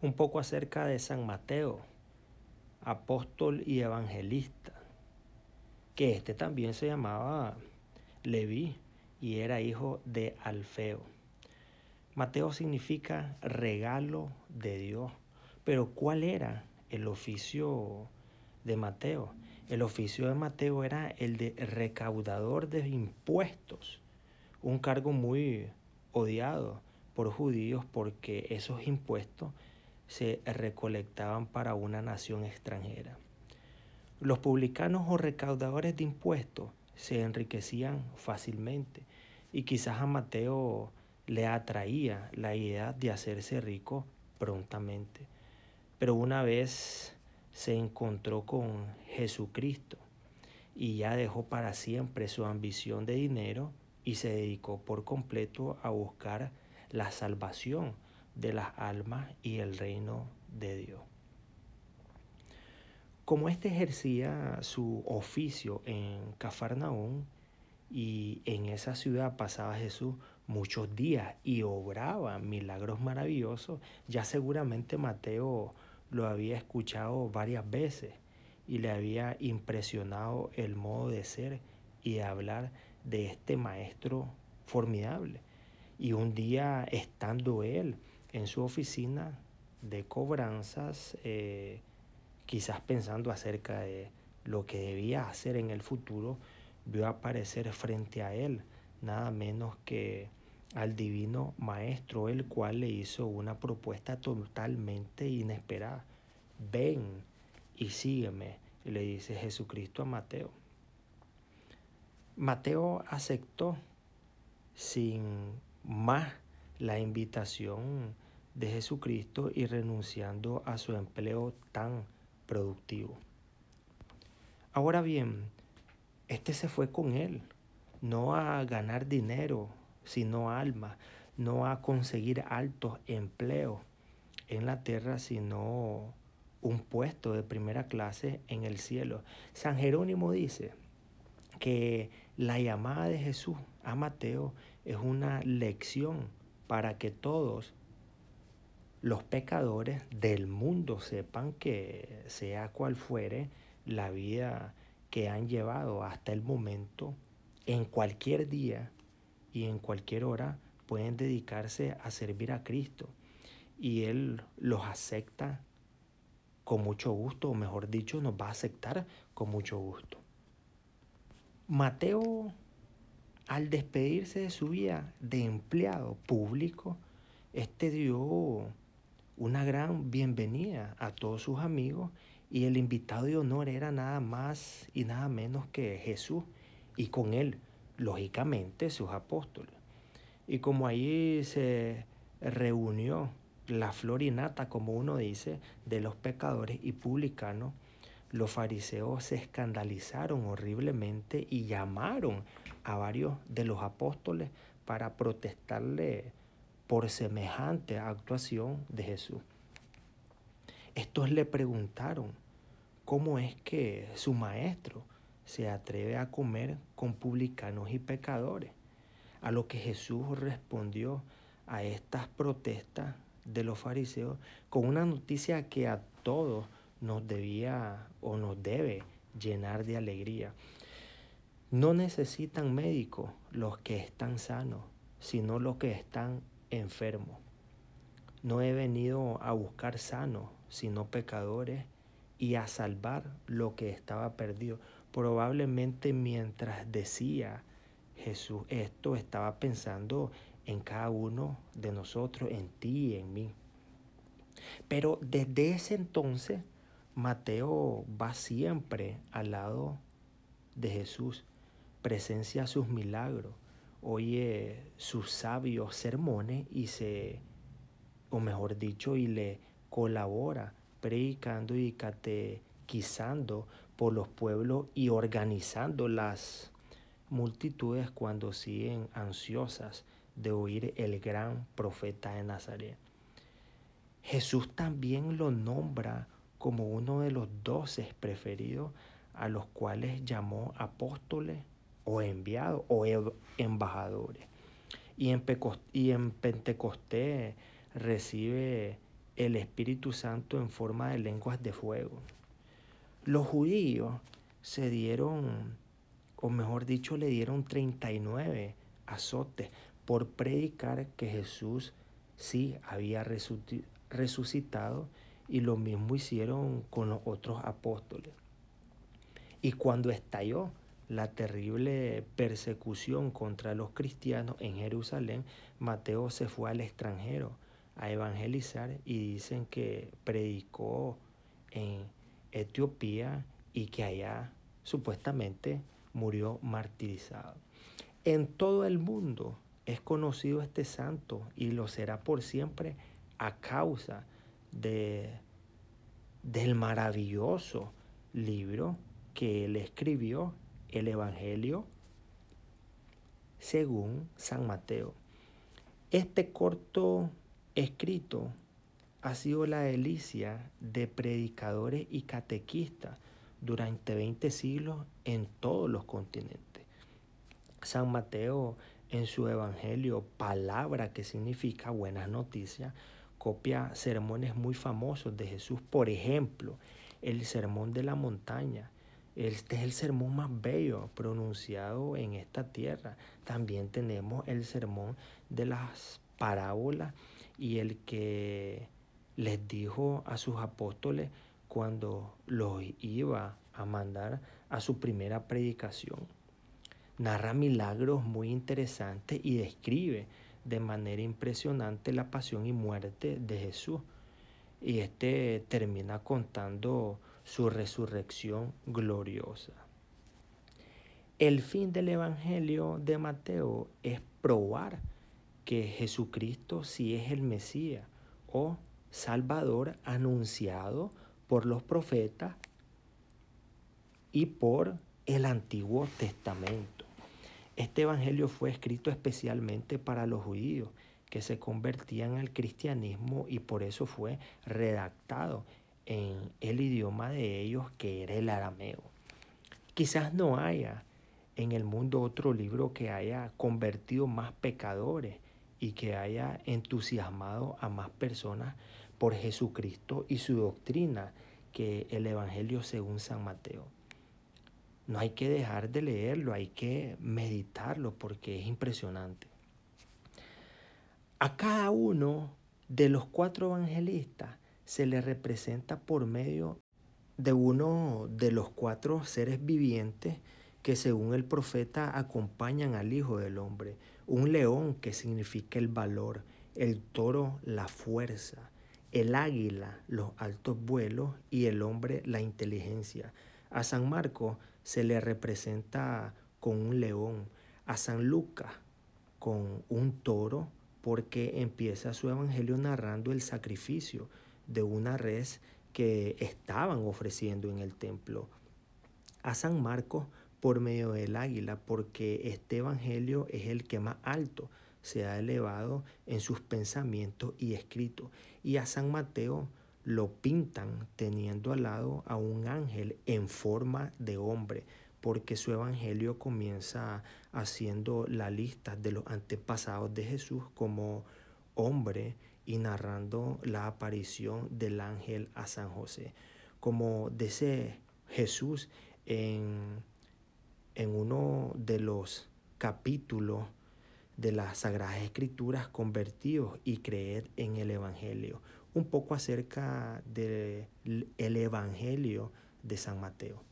un poco acerca de San Mateo, apóstol y evangelista, que este también se llamaba Leví y era hijo de Alfeo. Mateo significa regalo de Dios, pero ¿cuál era el oficio de Mateo? El oficio de Mateo era el de recaudador de impuestos, un cargo muy odiado por judíos porque esos impuestos se recolectaban para una nación extranjera. Los publicanos o recaudadores de impuestos se enriquecían fácilmente y quizás a Mateo le atraía la idea de hacerse rico prontamente. Pero una vez se encontró con Jesucristo y ya dejó para siempre su ambición de dinero y se dedicó por completo a buscar la salvación de las almas y el reino de Dios. Como éste ejercía su oficio en Cafarnaún y en esa ciudad pasaba Jesús muchos días y obraba milagros maravillosos, ya seguramente Mateo lo había escuchado varias veces y le había impresionado el modo de ser y de hablar de este maestro formidable. Y un día estando él en su oficina de cobranzas, eh, quizás pensando acerca de lo que debía hacer en el futuro, vio aparecer frente a él nada menos que al divino maestro, el cual le hizo una propuesta totalmente inesperada. Ven y sígueme, le dice Jesucristo a Mateo. Mateo aceptó sin más la invitación de Jesucristo y renunciando a su empleo tan productivo. Ahora bien, este se fue con él, no a ganar dinero, sino alma, no a conseguir altos empleos en la tierra, sino un puesto de primera clase en el cielo. San Jerónimo dice que la llamada de Jesús a Mateo es una lección para que todos los pecadores del mundo sepan que sea cual fuere la vida que han llevado hasta el momento, en cualquier día y en cualquier hora pueden dedicarse a servir a Cristo y Él los acepta con mucho gusto, o mejor dicho, nos va a aceptar con mucho gusto. Mateo, al despedirse de su vida de empleado público, este dio una gran bienvenida a todos sus amigos y el invitado de honor era nada más y nada menos que Jesús y con él, lógicamente, sus apóstoles. Y como allí se reunió la florinata, como uno dice, de los pecadores y publicanos, los fariseos se escandalizaron horriblemente y llamaron a varios de los apóstoles para protestarle por semejante actuación de Jesús. Estos le preguntaron cómo es que su maestro se atreve a comer con publicanos y pecadores, a lo que Jesús respondió a estas protestas de los fariseos con una noticia que a todos nos debía o nos debe llenar de alegría. No necesitan médicos los que están sanos, sino los que están enfermos. No he venido a buscar sanos, sino pecadores, y a salvar lo que estaba perdido. Probablemente mientras decía Jesús esto, estaba pensando en cada uno de nosotros, en ti y en mí. Pero desde ese entonces, Mateo va siempre al lado de Jesús, presencia sus milagros, oye sus sabios sermones y se, o mejor dicho, y le colabora predicando y catequizando por los pueblos y organizando las multitudes cuando siguen ansiosas de oír el gran profeta de Nazaret. Jesús también lo nombra como uno de los doce preferidos a los cuales llamó apóstoles o enviados o embajadores. Y en, y en Pentecostés recibe el Espíritu Santo en forma de lenguas de fuego. Los judíos se dieron, o mejor dicho, le dieron 39 azotes por predicar que Jesús sí había resucitado y lo mismo hicieron con los otros apóstoles. Y cuando estalló la terrible persecución contra los cristianos en Jerusalén, Mateo se fue al extranjero a evangelizar y dicen que predicó en Etiopía y que allá supuestamente murió martirizado. En todo el mundo es conocido este santo y lo será por siempre a causa de, del maravilloso libro que él escribió, el Evangelio según San Mateo. Este corto escrito ha sido la delicia de predicadores y catequistas durante 20 siglos en todos los continentes. San Mateo en su Evangelio, palabra que significa buenas noticias, copia sermones muy famosos de Jesús. Por ejemplo, el Sermón de la Montaña. Este es el sermón más bello pronunciado en esta tierra. También tenemos el sermón de las parábolas y el que les dijo a sus apóstoles cuando los iba a mandar a su primera predicación. Narra milagros muy interesantes y describe de manera impresionante la pasión y muerte de Jesús. Y este termina contando su resurrección gloriosa. El fin del Evangelio de Mateo es probar que Jesucristo sí es el Mesías o Salvador anunciado por los profetas y por el Antiguo Testamento. Este Evangelio fue escrito especialmente para los judíos que se convertían al cristianismo y por eso fue redactado en el idioma de ellos que era el arameo. Quizás no haya en el mundo otro libro que haya convertido más pecadores y que haya entusiasmado a más personas por Jesucristo y su doctrina que el Evangelio según San Mateo. No hay que dejar de leerlo, hay que meditarlo porque es impresionante. A cada uno de los cuatro evangelistas se le representa por medio de uno de los cuatro seres vivientes que según el profeta acompañan al Hijo del Hombre. Un león que significa el valor, el toro la fuerza, el águila los altos vuelos y el hombre la inteligencia. A San Marcos se le representa con un león, a San Lucas con un toro, porque empieza su evangelio narrando el sacrificio de una res que estaban ofreciendo en el templo. A San Marcos por medio del águila, porque este evangelio es el que más alto se ha elevado en sus pensamientos y escritos. Y a San Mateo lo pintan teniendo al lado a un ángel en forma de hombre, porque su evangelio comienza haciendo la lista de los antepasados de Jesús como hombre y narrando la aparición del ángel a San José. Como dice Jesús en, en uno de los capítulos de las Sagradas Escrituras, convertidos y creer en el Evangelio un poco acerca del Evangelio de San Mateo.